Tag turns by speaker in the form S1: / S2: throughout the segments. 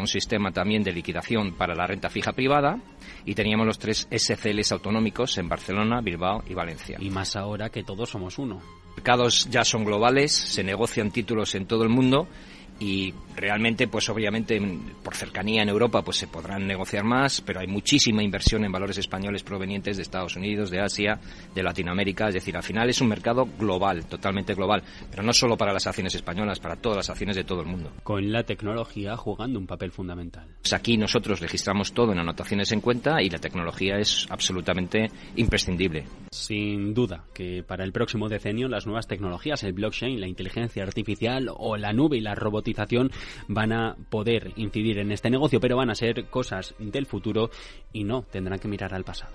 S1: un sistema también de liquidación para la renta fija privada y teníamos los tres SCLs autonómicos en Barcelona, Bilbao y Valencia.
S2: Y más ahora que todos somos uno.
S1: Mercados ya son globales, se negocian títulos en todo el mundo y realmente pues obviamente por cercanía en Europa pues se podrán negociar más pero hay muchísima inversión en valores españoles provenientes de Estados Unidos de Asia de Latinoamérica. Es decir al final es un mercado global totalmente global pero no solo para las acciones españolas para todas las acciones de todo el mundo.
S2: Con la tecnología jugando un papel fundamental.
S1: Pues aquí nosotros registramos todo en anotaciones en cuenta y la tecnología es absolutamente imprescindible.
S2: Sin duda que para el próximo decenio las nuevas tecnologías el blockchain la inteligencia artificial o la nube y la robotización van a poder incidir en este negocio, pero van a ser cosas del futuro y no tendrán que mirar al pasado.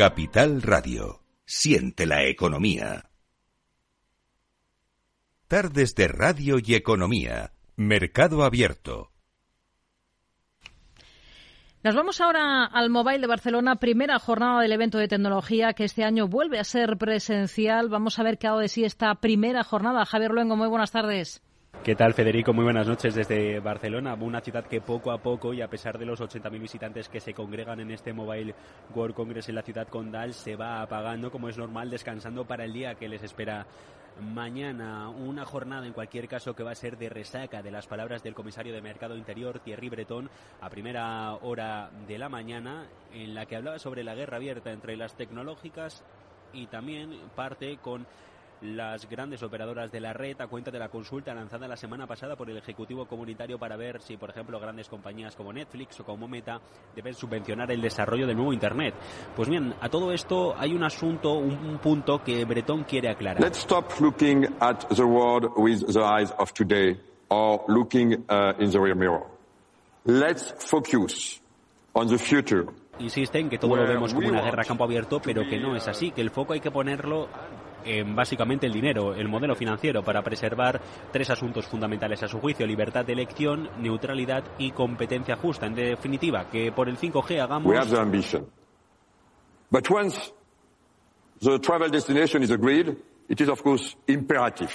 S3: Capital Radio. Siente la economía. Tardes de Radio y Economía Mercado Abierto.
S4: Nos vamos ahora al Mobile de Barcelona, primera jornada del evento de tecnología que este año vuelve a ser presencial. Vamos a ver qué ha dado de sí esta primera jornada. Javier Luengo, muy buenas tardes.
S5: ¿Qué tal, Federico? Muy buenas noches desde Barcelona, una ciudad que poco a poco y a pesar de los 80.000 visitantes que se congregan en este Mobile World Congress en la ciudad condal, se va apagando como es normal, descansando para el día que les espera mañana. Una jornada, en cualquier caso, que va a ser de resaca de las palabras del comisario de Mercado Interior, Thierry Breton, a primera hora de la mañana, en la que hablaba sobre la guerra abierta entre las tecnológicas y también parte con las grandes operadoras de la red a cuenta de la consulta lanzada la semana pasada por el Ejecutivo Comunitario para ver si, por ejemplo, grandes compañías como Netflix o como Meta deben subvencionar el desarrollo del nuevo Internet. Pues bien, a todo esto hay un asunto, un punto que Bretón quiere aclarar.
S6: Let's stop looking at the world with the eyes of today or looking uh, in the rear mirror. Let's focus on the future
S5: insisten que todo lo vemos como una guerra a campo abierto, pero que no es así, que el foco hay que ponerlo en básicamente el dinero, el modelo financiero, para preservar tres asuntos fundamentales a su juicio, libertad de elección, neutralidad y competencia justa. En definitiva, que por el 5G hagamos...
S6: We have the ambition. But once the travel destination is agreed, it is of course imperative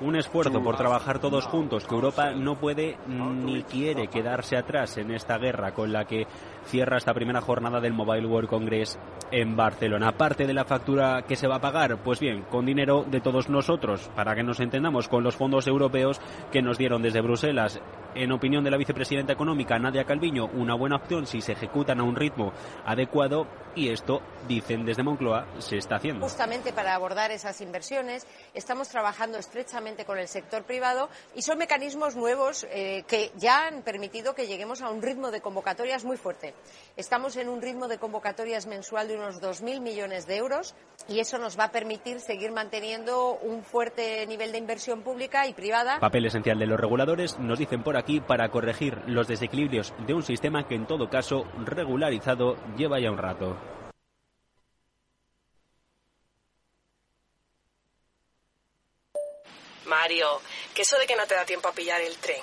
S5: un esfuerzo por trabajar todos juntos, que Europa no puede ni quiere quedarse atrás en esta guerra con la que cierra esta primera jornada del Mobile World Congress en Barcelona. Aparte de la factura que se va a pagar, pues bien, con dinero de todos nosotros, para que nos entendamos, con los fondos europeos que nos dieron desde Bruselas. En opinión de la vicepresidenta económica Nadia Calviño, una buena opción si se ejecutan a un ritmo adecuado y esto, dicen desde Moncloa, se está haciendo.
S7: Justamente para abordar esas inversiones estamos trabajando estrechamente con el sector privado y son mecanismos nuevos eh, que ya han permitido que lleguemos a un ritmo de convocatorias muy fuerte. Estamos en un ritmo de convocatorias mensual de unos 2.000 millones de euros y eso nos va a permitir seguir manteniendo un fuerte nivel de inversión pública y privada.
S5: Papel esencial de los reguladores, nos dicen por aquí, para corregir los desequilibrios de un sistema que en todo caso regularizado lleva ya un rato.
S8: Mario, que eso de que no te da tiempo a pillar el tren.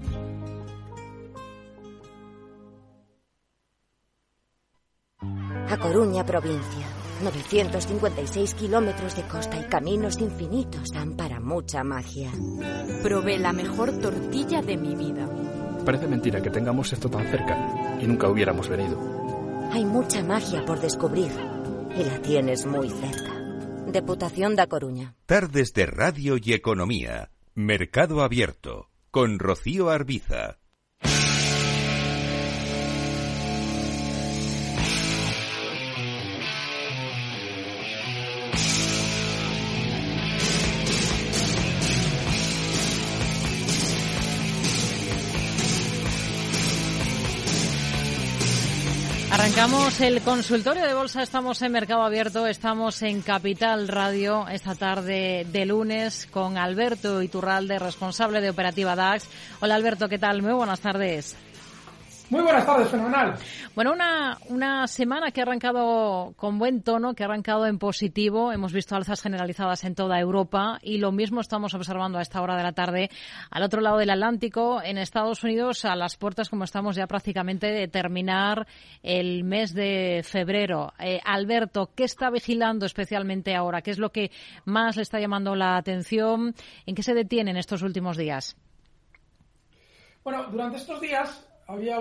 S9: A Coruña, provincia. 956 kilómetros de costa y caminos infinitos dan para mucha magia.
S10: Probé la mejor tortilla de mi vida.
S11: Parece mentira que tengamos esto tan cerca y nunca hubiéramos venido.
S9: Hay mucha magia por descubrir y la tienes muy cerca. Deputación da Coruña.
S3: Tardes de Radio y Economía. Mercado Abierto. Con Rocío Arbiza.
S4: Arrancamos el consultorio de bolsa, estamos en Mercado Abierto, estamos en Capital Radio esta tarde de lunes con Alberto Iturralde, responsable de Operativa DAX. Hola Alberto, ¿qué tal? Muy buenas tardes.
S12: Muy buenas tardes, fenomenal.
S4: Bueno, una, una semana que ha arrancado con buen tono, que ha arrancado en positivo. Hemos visto alzas generalizadas en toda Europa y lo mismo estamos observando a esta hora de la tarde al otro lado del Atlántico, en Estados Unidos, a las puertas, como estamos ya prácticamente de terminar el mes de febrero. Eh, Alberto, ¿qué está vigilando especialmente ahora? ¿Qué es lo que más le está llamando la atención? ¿En qué se detiene en estos últimos días?
S12: Bueno, durante estos días había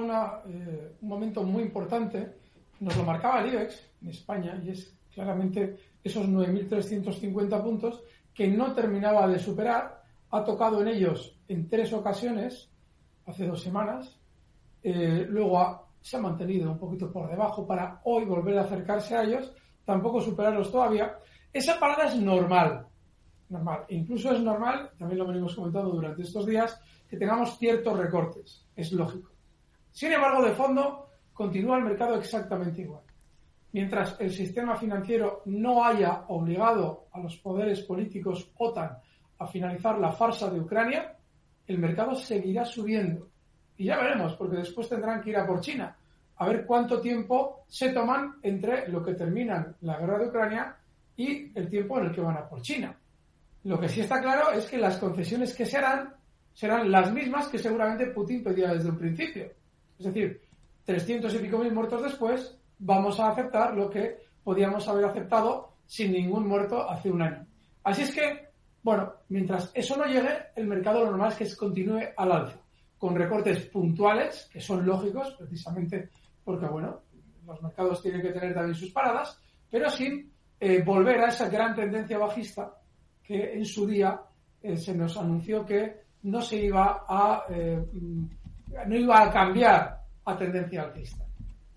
S12: eh, un momento muy importante, nos lo marcaba el IBEX en España, y es claramente esos 9.350 puntos que no terminaba de superar, ha tocado en ellos en tres ocasiones, hace dos semanas, eh, luego se ha mantenido un poquito por debajo para hoy volver a acercarse a ellos, tampoco superarlos todavía. Esa parada es normal, normal. Incluso es normal, también lo venimos comentando durante estos días, que tengamos ciertos recortes, es lógico. Sin embargo, de fondo, continúa el mercado exactamente igual. Mientras el sistema financiero no haya obligado a los poderes políticos OTAN a finalizar la farsa de Ucrania, el mercado seguirá subiendo. Y ya veremos, porque después tendrán que ir a por China, a ver cuánto tiempo se toman entre lo que terminan la guerra de Ucrania y el tiempo en el que van a por China. Lo que sí está claro es que las concesiones que se harán serán las mismas que seguramente Putin pedía desde un principio es decir, 300 y pico mil muertos después, vamos a aceptar lo que podíamos haber aceptado sin ningún muerto hace un año. Así es que, bueno, mientras eso no llegue, el mercado normal es que continúe al alza, con recortes puntuales, que son lógicos, precisamente porque, bueno, los mercados tienen que tener también sus paradas, pero sin eh, volver a esa gran tendencia bajista que en su día eh, se nos anunció que no se iba a eh, no iba a cambiar a tendencia alcista.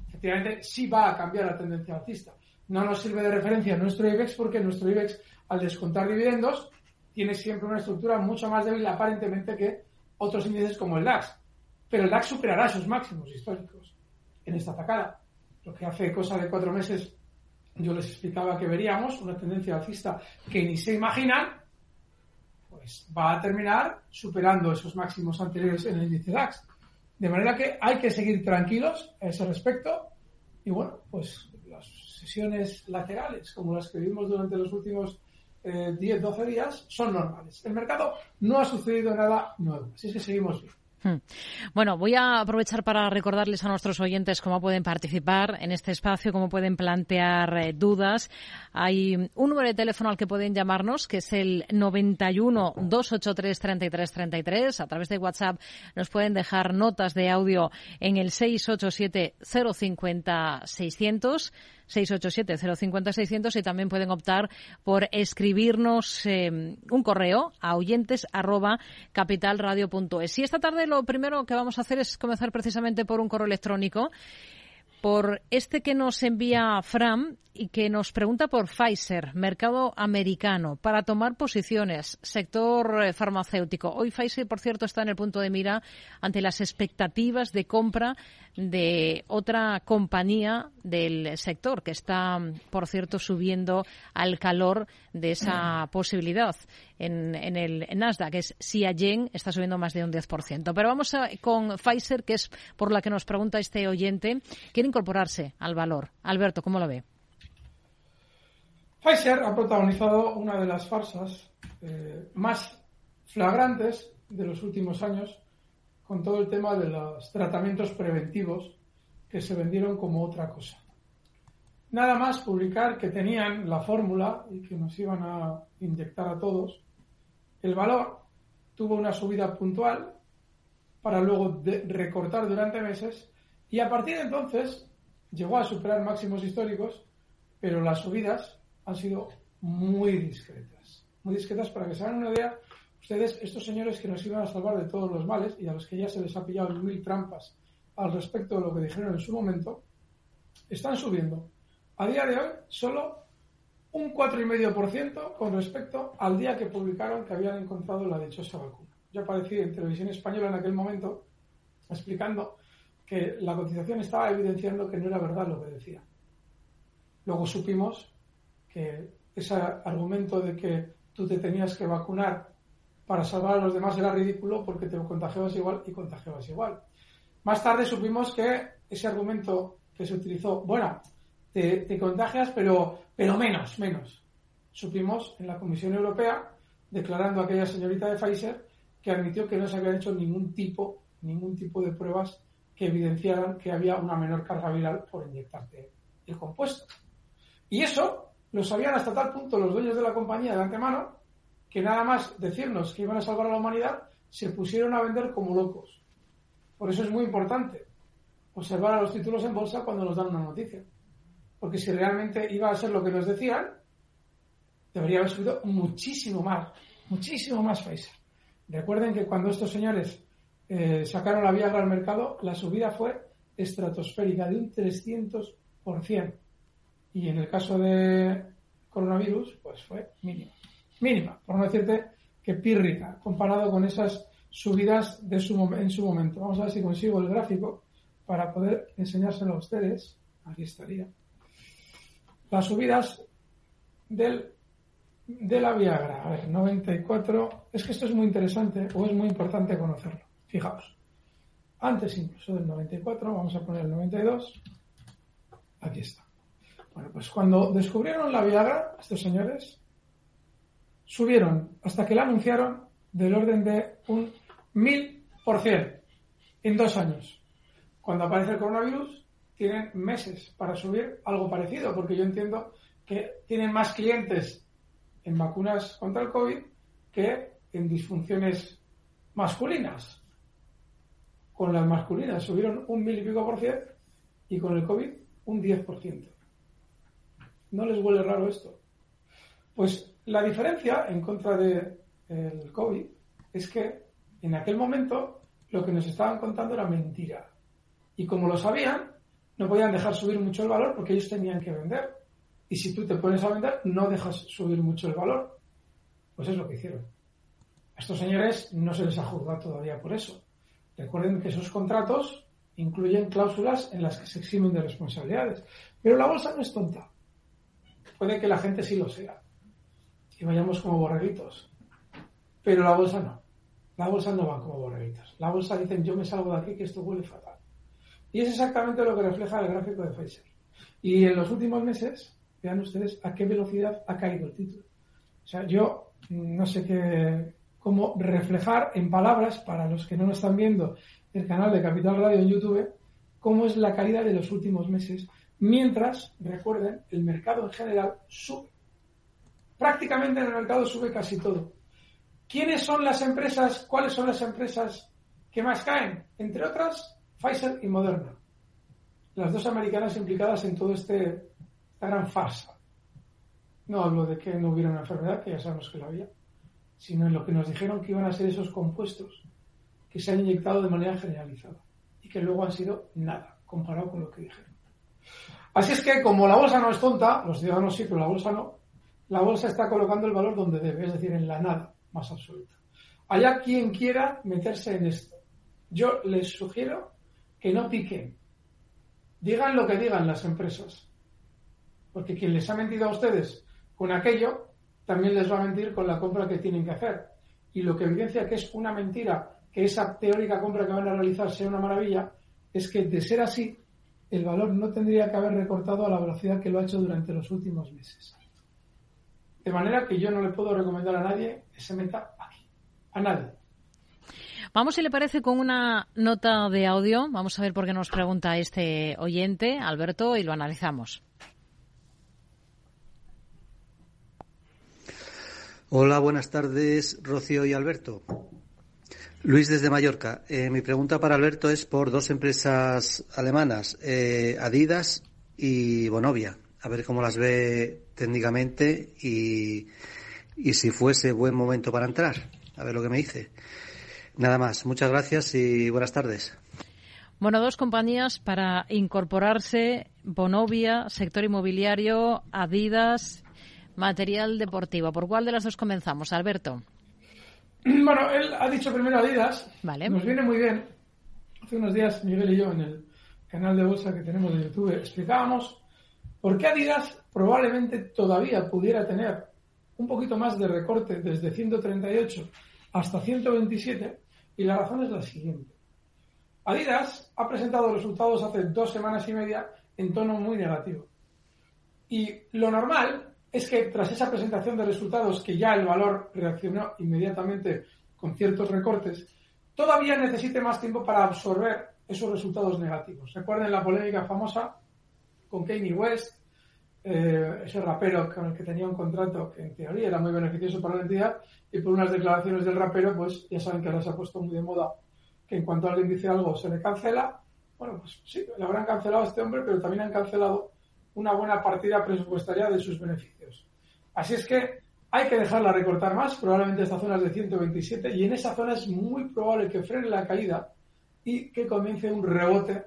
S12: Efectivamente, sí va a cambiar a tendencia alcista. No nos sirve de referencia nuestro IBEX porque nuestro IBEX, al descontar dividendos, tiene siempre una estructura mucho más débil aparentemente que otros índices como el DAX. Pero el DAX superará sus máximos históricos en esta atacada. Lo que hace cosa de cuatro meses yo les explicaba que veríamos una tendencia alcista que ni se imaginan, pues va a terminar superando esos máximos anteriores en el índice DAX. De manera que hay que seguir tranquilos a ese respecto. Y bueno, pues las sesiones laterales, como las que vimos durante los últimos 10, eh, 12 días, son normales. El mercado no ha sucedido nada nuevo. Así es que seguimos bien.
S4: Hmm. Bueno, voy a aprovechar para recordarles a nuestros oyentes cómo pueden participar en este espacio, cómo pueden plantear eh, dudas. Hay un número de teléfono al que pueden llamarnos, que es el 91 283 3333. A través de WhatsApp nos pueden dejar notas de audio en el 687 050 600. 687-050-600 y también pueden optar por escribirnos eh, un correo a oyentes arroba. Y esta tarde lo primero que vamos a hacer es comenzar precisamente por un correo electrónico por este que nos envía Fram y que nos pregunta por Pfizer, mercado americano, para tomar posiciones, sector eh, farmacéutico. Hoy Pfizer, por cierto, está en el punto de mira ante las expectativas de compra de otra compañía del sector que está, por cierto, subiendo al calor de esa posibilidad en, el Nasdaq, que es Xiagen, está subiendo más de un 10%. Pero vamos con Pfizer, que es por la que nos pregunta este oyente. Quiere incorporarse al valor. Alberto, ¿cómo lo ve?
S12: Pfizer ha protagonizado una de las farsas eh, más flagrantes de los últimos años con todo el tema de los tratamientos preventivos que se vendieron como otra cosa. Nada más publicar que tenían la fórmula y que nos iban a inyectar a todos, el valor tuvo una subida puntual para luego recortar durante meses y a partir de entonces llegó a superar máximos históricos, pero las subidas han sido muy discretas. Muy discretas para que se hagan una idea ustedes, estos señores que nos iban a salvar de todos los males y a los que ya se les ha pillado mil trampas al respecto de lo que dijeron en su momento, están subiendo a día de hoy solo un 4,5% con respecto al día que publicaron que habían encontrado la dichosa vacuna. Yo aparecí en televisión española en aquel momento explicando que la cotización estaba evidenciando que no era verdad lo que decía. Luego supimos que ese argumento de que tú te tenías que vacunar para salvar a los demás era ridículo porque te contagiabas igual y contagiabas igual. Más tarde supimos que ese argumento que se utilizó, bueno, te, contagias, pero, pero menos, menos. Supimos en la Comisión Europea, declarando a aquella señorita de Pfizer, que admitió que no se habían hecho ningún tipo, ningún tipo de pruebas que evidenciaran que había una menor carga viral por inyectarte el compuesto. Y eso lo sabían hasta tal punto los dueños de la compañía de antemano que nada más decirnos que iban a salvar a la humanidad, se pusieron a vender como locos. Por eso es muy importante observar a los títulos en bolsa cuando nos dan una noticia. Porque si realmente iba a ser lo que nos decían, debería haber subido muchísimo más, muchísimo más Pfizer. Recuerden que cuando estos señores eh, sacaron la Viagra al mercado, la subida fue estratosférica de un 300%. Y en el caso de coronavirus, pues fue mínima. Mínima, por no decirte que pírrica, comparado con esas subidas de su, en su momento. Vamos a ver si consigo el gráfico para poder enseñárselo a ustedes. Aquí estaría. Las subidas del, de la Viagra. A ver, 94. Es que esto es muy interesante o es muy importante conocerlo. Fijaos. Antes incluso del 94, vamos a poner el 92. Aquí está. Bueno, pues cuando descubrieron la Viagra, estos señores subieron hasta que la anunciaron del orden de un mil por cien en dos años. Cuando aparece el coronavirus, tienen meses para subir algo parecido, porque yo entiendo que tienen más clientes en vacunas contra el COVID que en disfunciones masculinas. Con las masculinas subieron un mil y pico por cien y con el COVID un 10 por ciento. ¿No les huele raro esto? Pues la diferencia en contra del el COVID es que en aquel momento lo que nos estaban contando era mentira. Y como lo sabían, no podían dejar subir mucho el valor porque ellos tenían que vender. Y si tú te pones a vender, no dejas subir mucho el valor. Pues es lo que hicieron. A estos señores no se les ha juzgado todavía por eso. Recuerden que esos contratos incluyen cláusulas en las que se eximen de responsabilidades. Pero la bolsa no es tonta. Puede que la gente sí lo sea. Y vayamos como borreguitos. Pero la bolsa no. La bolsa no va como borreguitos. La bolsa dicen yo me salgo de aquí que esto huele fatal. Y es exactamente lo que refleja el gráfico de Pfizer. Y en los últimos meses, vean ustedes a qué velocidad ha caído el título. O sea, yo no sé qué, cómo reflejar en palabras, para los que no nos están viendo el canal de Capital Radio en YouTube, cómo es la caída de los últimos meses Mientras, recuerden, el mercado en general sube. Prácticamente en el mercado sube casi todo. ¿Quiénes son las empresas? ¿Cuáles son las empresas que más caen? Entre otras, Pfizer y Moderna. Las dos americanas implicadas en todo este gran farsa. No hablo de que no hubiera una enfermedad, que ya sabemos que la había, sino en lo que nos dijeron que iban a ser esos compuestos que se han inyectado de manera generalizada y que luego han sido nada comparado con lo que dijeron. Así es que como la bolsa no es tonta, los ciudadanos sí, pero la bolsa no, la bolsa está colocando el valor donde debe, es decir, en la nada más absoluta. Allá quien quiera meterse en esto. Yo les sugiero que no piquen. Digan lo que digan las empresas. Porque quien les ha mentido a ustedes con aquello, también les va a mentir con la compra que tienen que hacer. Y lo que evidencia que es una mentira, que esa teórica compra que van a realizar sea una maravilla, es que de ser así, el valor no tendría que haber recortado a la velocidad que lo ha hecho durante los últimos meses. De manera que yo no le puedo recomendar a nadie que se meta aquí. A nadie.
S4: Vamos, si le parece, con una nota de audio. Vamos a ver por qué nos pregunta este oyente, Alberto, y lo analizamos.
S13: Hola, buenas tardes, Rocío y Alberto. Luis desde Mallorca. Eh, mi pregunta para Alberto es por dos empresas alemanas, eh, Adidas y Bonovia. A ver cómo las ve técnicamente y, y si fuese buen momento para entrar. A ver lo que me dice. Nada más. Muchas gracias y buenas tardes.
S4: Bueno, dos compañías para incorporarse, Bonovia, sector inmobiliario, Adidas, material deportivo. ¿Por cuál de las dos comenzamos, Alberto?
S12: Bueno, él ha dicho primero Adidas. Vale. Nos viene muy bien. hace unos días Miguel y yo en el canal de bolsa que tenemos de YouTube explicábamos por qué Adidas probablemente todavía pudiera tener un poquito más de recorte desde 138 hasta 127 y la razón es la siguiente. Adidas ha presentado resultados hace dos semanas y media en tono muy negativo. Y lo normal es que tras esa presentación de resultados, que ya el valor reaccionó inmediatamente con ciertos recortes, todavía necesite más tiempo para absorber esos resultados negativos. Recuerden la polémica famosa con Kanye West, eh, ese rapero con el que tenía un contrato que en teoría era muy beneficioso para la entidad, y por unas declaraciones del rapero, pues ya saben que ahora se ha puesto muy de moda que en cuanto alguien dice algo se le cancela. Bueno, pues sí, le habrán cancelado a este hombre, pero también han cancelado una buena partida presupuestaria de sus beneficios. Así es que hay que dejarla recortar más, probablemente esta zona es de 127, y en esa zona es muy probable que frene la caída y que comience un rebote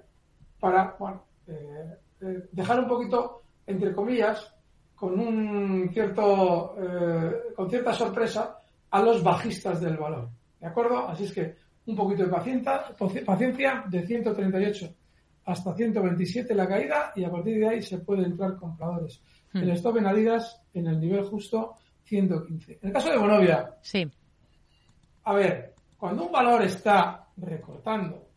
S12: para, bueno, eh, eh, dejar un poquito, entre comillas, con un cierto, eh, con cierta sorpresa a los bajistas del valor. ¿De acuerdo? Así es que un poquito de paciencia, paciencia de 138 hasta 127 la caída y a partir de ahí se puede entrar compradores. Hmm. El stop en Adidas en el nivel justo 115. En el caso de Bonovia.
S4: Sí.
S12: A ver, cuando un valor está recortando,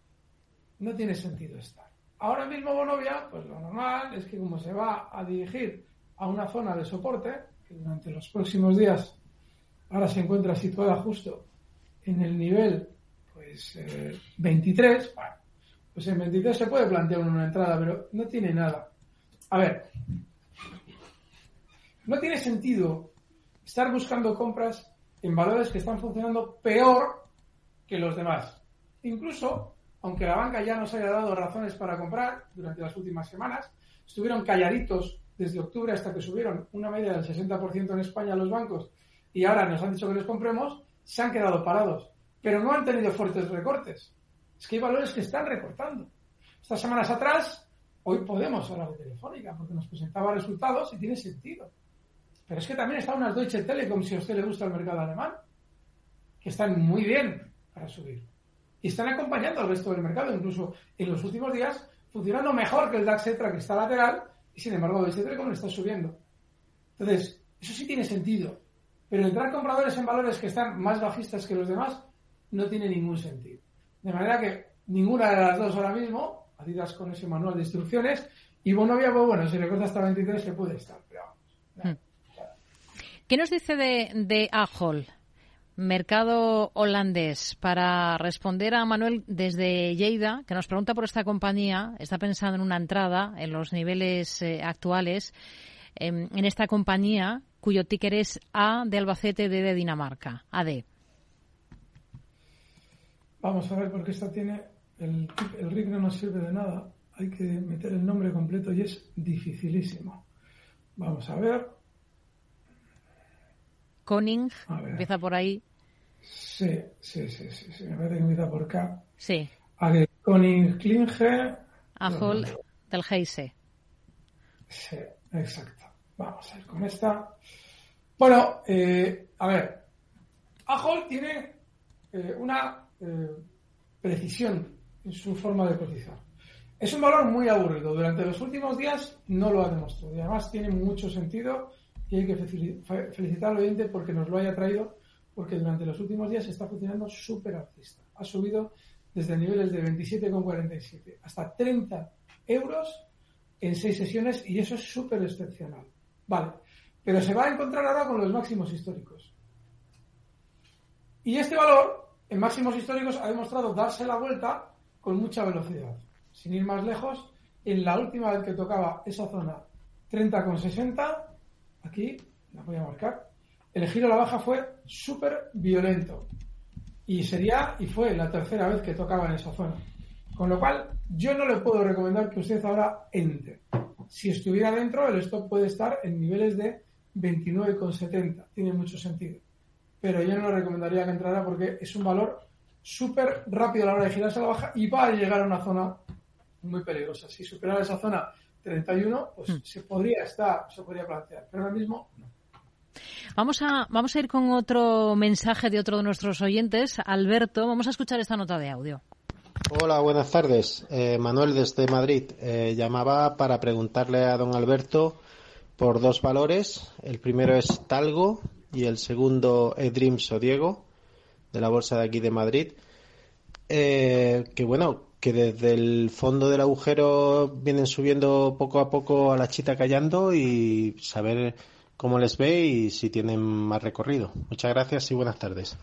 S12: no tiene sentido estar. Ahora mismo Bonovia, pues lo normal es que como se va a dirigir a una zona de soporte, que durante los próximos días ahora se encuentra situada justo en el nivel pues 23, eh, pues en 23 se puede plantear una entrada, pero no tiene nada. A ver, no tiene sentido estar buscando compras en valores que están funcionando peor que los demás. Incluso, aunque la banca ya nos haya dado razones para comprar durante las últimas semanas, estuvieron calladitos desde octubre hasta que subieron una media del 60% en España los bancos y ahora nos han dicho que les compremos, se han quedado parados. Pero no han tenido fuertes recortes. Es que hay valores que están recortando. Estas semanas atrás, hoy podemos hablar de Telefónica, porque nos presentaba resultados y tiene sentido. Pero es que también está unas Deutsche Telekom, si a usted le gusta el mercado alemán, que están muy bien para subir. Y están acompañando al resto del mercado, incluso en los últimos días, funcionando mejor que el DAX Etra, que está lateral, y sin embargo Telekom le está subiendo. Entonces, eso sí tiene sentido. Pero entrar compradores en valores que están más bajistas que los demás no tiene ningún sentido. De manera que ninguna de las dos ahora mismo, Adidas con ese manual de instrucciones, y Bonovia, pues bueno, si recorta hasta 23 se puede estar, pero vamos. Hmm.
S4: ¿Qué nos dice de, de Ahol, mercado holandés, para responder a Manuel desde Lleida, que nos pregunta por esta compañía, está pensando en una entrada en los niveles eh, actuales, em, en esta compañía cuyo ticker es A de Albacete, D de Dinamarca, AD.
S12: Vamos a ver, porque esta tiene. El, el RIC no nos sirve de nada. Hay que meter el nombre completo y es dificilísimo. Vamos a ver.
S4: Koning, empieza por ahí.
S12: Sí, sí, sí, sí, Me parece que empieza por K.
S4: Sí.
S12: Koning Klinge.
S4: Ajol del Heise.
S12: Sí, exacto. Vamos a ver con esta. Bueno, eh, a ver. Ajol tiene eh, una eh, precisión en su forma de cotizar. Es un valor muy aburrido. Durante los últimos días no lo ha demostrado. Y además tiene mucho sentido y hay que felicitar al oyente porque nos lo haya traído, porque durante los últimos días está funcionando súper alcista. Ha subido desde niveles de 27,47 hasta 30 euros en seis sesiones y eso es súper excepcional. Vale, pero se va a encontrar ahora con los máximos históricos. Y este valor en máximos históricos ha demostrado darse la vuelta con mucha velocidad. Sin ir más lejos, en la última vez que tocaba esa zona 30,60, aquí la voy a marcar, el giro a la baja fue súper violento. Y sería y fue la tercera vez que tocaba en esa zona. Con lo cual, yo no le puedo recomendar que usted ahora entre. Si estuviera dentro, el stop puede estar en niveles de 29,70. Tiene mucho sentido pero yo no le recomendaría que entrara porque es un valor súper rápido a la hora de girarse a la baja y va a llegar a una zona muy peligrosa. Si superara esa zona 31, pues hmm. se podría estar, se podría plantear, pero ahora mismo no.
S4: Vamos a, vamos a ir con otro mensaje de otro de nuestros oyentes, Alberto. Vamos a escuchar esta nota de audio.
S14: Hola, buenas tardes. Eh, Manuel desde Madrid. Eh, llamaba para preguntarle a don Alberto por dos valores. El primero es Talgo y el segundo Edreams o Diego de la bolsa de aquí de Madrid. Eh, que bueno, que desde el fondo del agujero vienen subiendo poco a poco a la chita callando y saber cómo les ve y si tienen más recorrido. Muchas gracias y buenas tardes.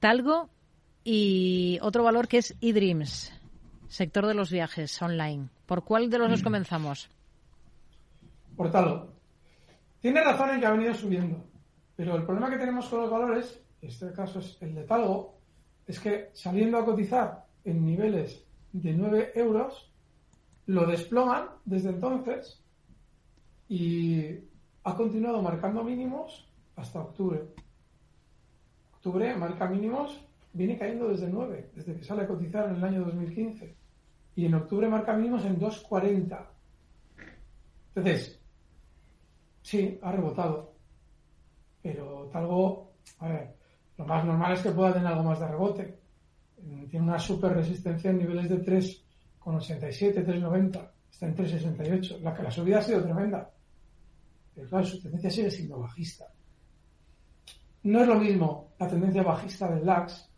S4: Talgo y otro valor que es eDreams, sector de los viajes online. ¿Por cuál de los dos comenzamos?
S12: Por Talgo. Tiene razón en que ha venido subiendo, pero el problema que tenemos con los valores, en este caso es el de Talgo, es que saliendo a cotizar en niveles de 9 euros, lo desploman desde entonces y ha continuado marcando mínimos hasta octubre. Octubre marca mínimos, viene cayendo desde 9, desde que sale a cotizar en el año 2015. Y en octubre marca mínimos en 2.40. Entonces, sí, ha rebotado. Pero algo, a ver, lo más normal es que pueda tener algo más de rebote. Tiene una super resistencia en niveles de 3,87, 3,90. Está en 3,68. La la subida ha sido tremenda. Pero claro, su tendencia sigue siendo bajista. No es lo mismo la tendencia bajista del LAX,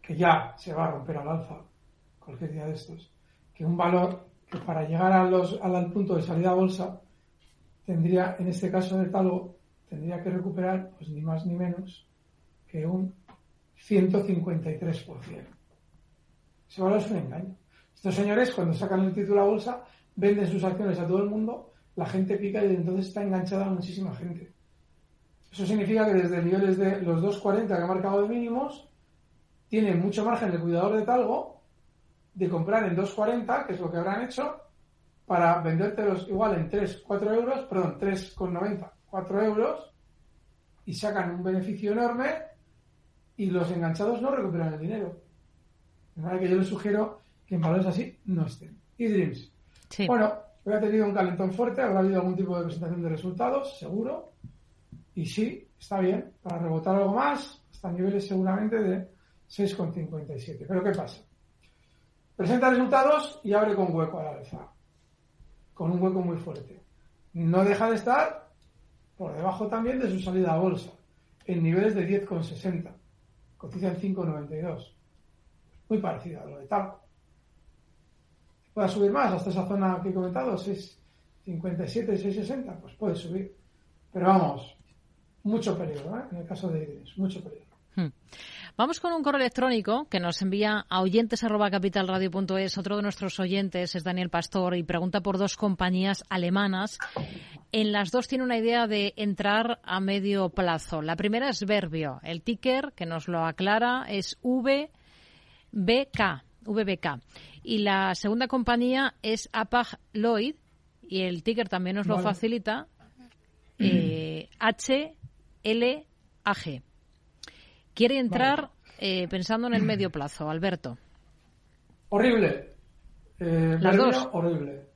S12: que ya se va a romper al alza cualquier día de estos, que un valor que para llegar a los, al punto de salida a bolsa tendría, en este caso de Talgo, tendría que recuperar pues ni más ni menos que un 153%. Ese valor es un engaño. Estos señores, cuando sacan el título a bolsa, venden sus acciones a todo el mundo la gente pica y entonces está enganchada muchísima gente. Eso significa que desde niveles de los 2.40 que ha marcado de mínimos, tiene mucho margen el cuidador de talgo de comprar en 2.40, que es lo que habrán hecho, para vendértelos igual en 3, 4 euros, perdón, 3,90, 4 euros, y sacan un beneficio enorme y los enganchados no recuperan el dinero. De manera que yo les sugiero que en valores así no estén. Y Dreams. Bueno, Hoy ha tenido un calentón fuerte, habrá habido algún tipo de presentación de resultados, seguro. Y sí, está bien, para rebotar algo más, hasta niveles seguramente de 6,57. Pero ¿qué pasa? Presenta resultados y abre con hueco a la alza. Con un hueco muy fuerte. No deja de estar por debajo también de su salida a bolsa, en niveles de 10,60. Cotiza en 5,92. Muy parecido a lo de Talco pueda subir más hasta esa zona que he comentado, 6,57, 6,60, pues puede subir. Pero vamos, mucho periodo, ¿eh? en el caso de Idris, mucho periodo. Hmm.
S4: Vamos con un correo electrónico que nos envía a oyentes.capitalradio.es. Otro de nuestros oyentes es Daniel Pastor y pregunta por dos compañías alemanas. En las dos tiene una idea de entrar a medio plazo. La primera es Verbio. El ticker que nos lo aclara es VBK. VBK. Y la segunda compañía es Apag Lloyd y el ticker también nos lo facilita. Eh, HLAG. Quiere entrar eh, pensando en el medio plazo, Alberto.
S12: Horrible. Eh, Las dos. Horrible.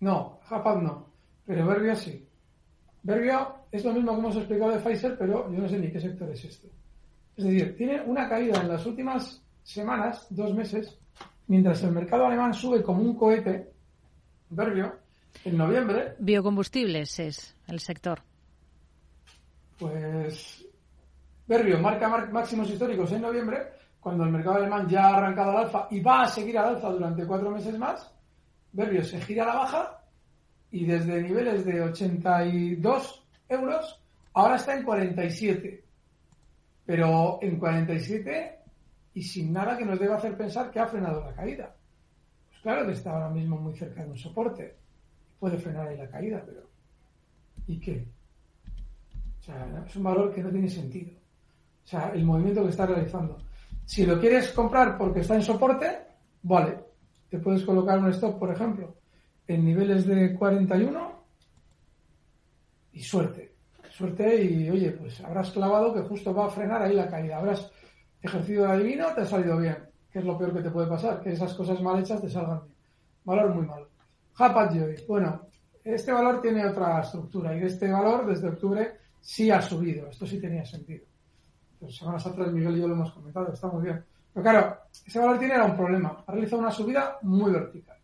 S12: No, Apag no. Pero Verbio sí. Verbio es lo mismo que hemos explicado de Pfizer, pero yo no sé ni qué sector es este. Es decir, tiene una caída en las últimas semanas, dos meses, mientras el mercado alemán sube como un cohete, Verbio, en noviembre.
S4: Biocombustibles es el sector.
S12: Pues Verbio marca máximos históricos en noviembre, cuando el mercado alemán ya ha arrancado al alfa y va a seguir al alfa durante cuatro meses más. Verbio se gira a la baja y desde niveles de 82 euros ahora está en 47. Pero en 47 y sin nada que nos deba hacer pensar que ha frenado la caída. Pues claro que está ahora mismo muy cerca de un soporte. Puede frenar ahí la caída, pero ¿y qué? O sea, es un valor que no tiene sentido. O sea, el movimiento que está realizando. Si lo quieres comprar porque está en soporte, vale. Te puedes colocar un stop, por ejemplo, en niveles de 41 y suerte. Suerte y, oye, pues habrás clavado que justo va a frenar ahí la caída. Habrás ejercido de adivino, te ha salido bien. Que es lo peor que te puede pasar, que esas cosas mal hechas te salgan bien. Valor muy malo. Joy. Bueno, este valor tiene otra estructura y este valor desde octubre sí ha subido. Esto sí tenía sentido. Dos semanas atrás Miguel y yo lo hemos comentado, está muy bien. Pero claro, ese valor tiene un problema. Ha realizado una subida muy vertical.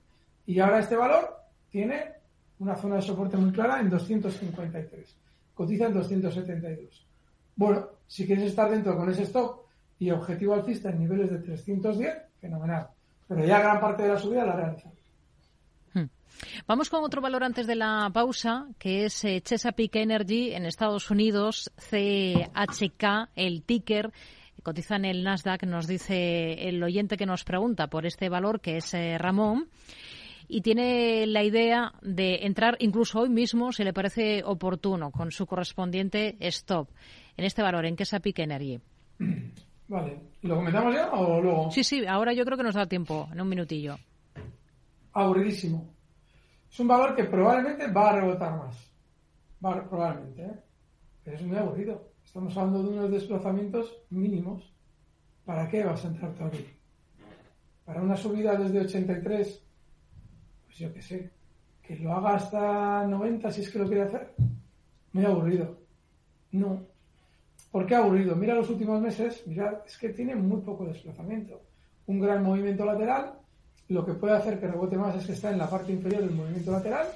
S12: Y ahora este valor tiene una zona de soporte muy clara en 253. Cotiza en 272. Bueno, si quieres estar dentro con ese stop y objetivo alcista en niveles de 310, fenomenal. Pero ya gran parte de la subida la ha realizado.
S4: Hmm. Vamos con otro valor antes de la pausa, que es eh, Chesapeake Energy en Estados Unidos, CHK, el ticker cotiza en el Nasdaq, nos dice el oyente que nos pregunta por este valor, que es eh, Ramón, y tiene la idea de entrar incluso hoy mismo, si le parece oportuno, con su correspondiente stop en este valor, en Chesapeake Energy.
S12: Vale, ¿lo comentamos ya o luego?
S4: Sí, sí, ahora yo creo que nos da tiempo, en un minutillo.
S12: Aburridísimo. Es un valor que probablemente va a rebotar más. Va, probablemente, ¿eh? Pero es muy aburrido. Estamos hablando de unos desplazamientos mínimos. ¿Para qué vas a entrar tú aquí? ¿Para una subida desde 83? Pues yo qué sé. Que lo haga hasta 90 si es que lo quiere hacer. Muy aburrido. No, ¿Por qué aburrido? Mira los últimos meses, mira, es que tiene muy poco desplazamiento. Un gran movimiento lateral, lo que puede hacer que rebote más es que está en la parte inferior del movimiento lateral,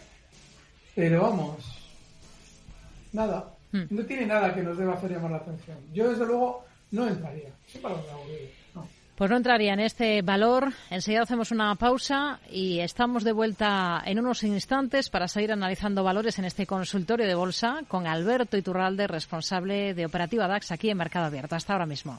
S12: pero vamos, nada. Hmm. No tiene nada que nos deba hacer llamar la atención. Yo, desde luego, no entraría. Sí, para aburrido.
S4: Pues no entraría en este valor. Enseguida hacemos una pausa y estamos de vuelta en unos instantes para seguir analizando valores en este consultorio de bolsa con Alberto Iturralde, responsable de Operativa DAX aquí en Mercado Abierto. Hasta ahora mismo.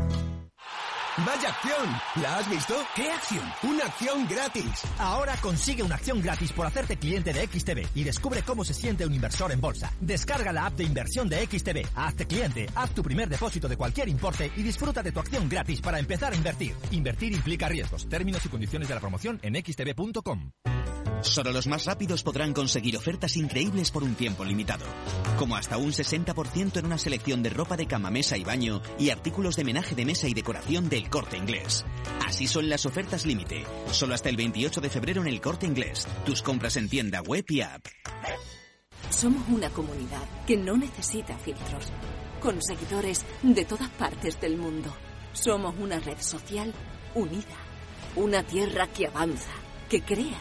S15: ¡Vaya acción! ¿La has visto?
S16: ¿Qué acción?
S15: ¡Una acción gratis!
S16: Ahora consigue una acción gratis por hacerte cliente de XTB y descubre cómo se siente un inversor en bolsa. Descarga la app de inversión de XTB, hazte cliente, haz tu primer depósito de cualquier importe y disfruta de tu acción gratis para empezar a invertir. Invertir implica riesgos. Términos y condiciones de la promoción en xtb.com.
S17: Solo los más rápidos podrán conseguir ofertas increíbles por un tiempo limitado, como hasta un 60% en una selección de ropa de cama, mesa y baño y artículos de menaje de mesa y decoración del corte inglés. Así son las ofertas límite, solo hasta el 28 de febrero en el corte inglés. Tus compras en tienda web y app.
S18: Somos una comunidad que no necesita filtros, con seguidores de todas partes del mundo. Somos una red social unida, una tierra que avanza, que crea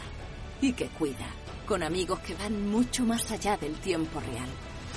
S18: y que cuida, con amigos que van mucho más allá del tiempo real.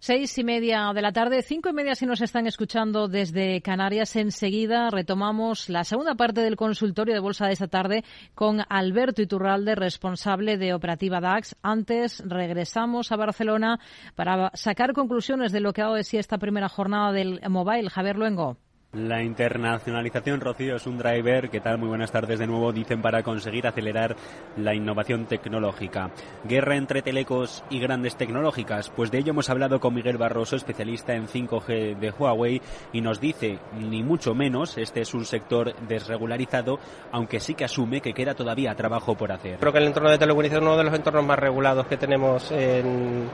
S4: Seis y media de la tarde, cinco y media si nos están escuchando desde Canarias. Enseguida retomamos la segunda parte del consultorio de bolsa de esta tarde con Alberto Iturralde, responsable de Operativa DAX. Antes regresamos a Barcelona para sacar conclusiones de lo que ha sí esta primera jornada del Mobile. Javier Luengo.
S5: La internacionalización, Rocío, es un driver, ¿qué tal? Muy buenas tardes de nuevo, dicen, para conseguir acelerar la innovación tecnológica. Guerra entre telecos y grandes tecnológicas, pues de ello hemos hablado con Miguel Barroso, especialista en 5G de Huawei, y nos dice, ni mucho menos, este es un sector desregularizado, aunque sí que asume que queda todavía trabajo por hacer.
S19: Creo que el entorno de telecomunicación es uno de los entornos más regulados que tenemos en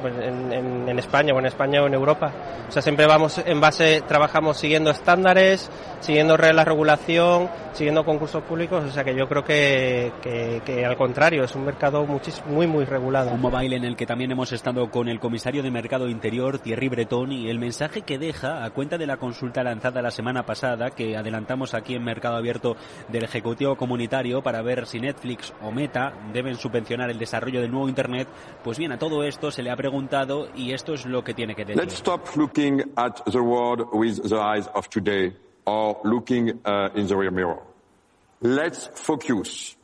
S19: pues, en, España o en España o en Europa. O sea, siempre vamos en base, trabajamos siguiendo estándares, siguiendo de regulación, siguiendo concursos públicos, o sea que yo creo que, que, al contrario, es un mercado muy, muy regulado.
S5: Un mobile en el que también hemos estado con el comisario de Mercado Interior, Thierry Breton, y el mensaje que deja a cuenta de la consulta lanzada la semana pasada, que adelantamos aquí en Mercado Abierto del Ejecutivo Comunitario para ver si Netflix o Meta deben subvencionar el desarrollo del nuevo Internet, pues bien, a todo esto se le ha preguntado y esto es lo que tiene que decir.
S6: Let's stop looking at the world with the eyes of today or looking uh, in the rear mirror. Let's focus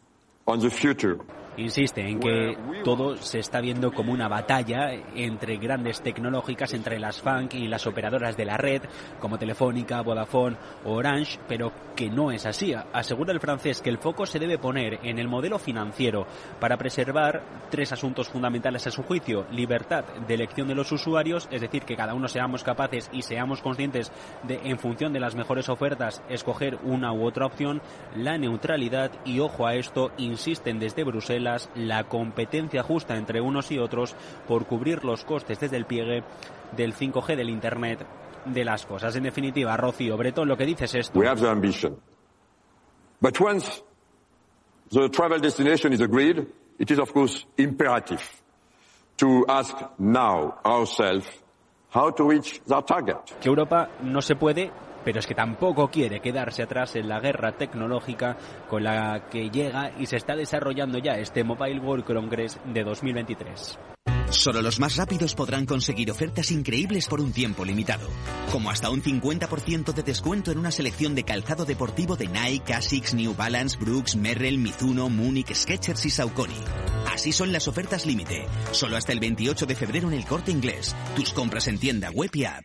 S6: on the future
S5: insiste en que todo se está viendo como una batalla entre grandes tecnológicas, entre las FANC y las operadoras de la red, como Telefónica, Vodafone o Orange, pero que no es así. Asegura el francés que el foco se debe poner en el modelo financiero para preservar tres asuntos fundamentales a su juicio. Libertad de elección de los usuarios, es decir, que cada uno seamos capaces y seamos conscientes de, en función de las mejores ofertas, escoger una u otra opción, la neutralidad y, ojo a esto, insisten desde Bruselas la competencia justa entre unos y otros por cubrir los costes desde el pliegue del 5G del Internet de las cosas. En definitiva, Rocío Bretón, lo que dices es esto.
S6: We have the ambition. But once the travel destination is agreed, it is of course imperative to ask now ourselves how to reach that target.
S5: Que Europa no se puede pero es que tampoco quiere quedarse atrás en la guerra tecnológica con la que llega y se está desarrollando ya este Mobile World Congress de 2023.
S17: Solo los más rápidos podrán conseguir ofertas increíbles por un tiempo limitado, como hasta un 50% de descuento en una selección de calzado deportivo de Nike, Asics, New Balance, Brooks, Merrell, Mizuno, Munich, Skechers y Saucony. Así son las ofertas límite, solo hasta el 28 de febrero en el Corte Inglés. Tus compras en tienda web y app.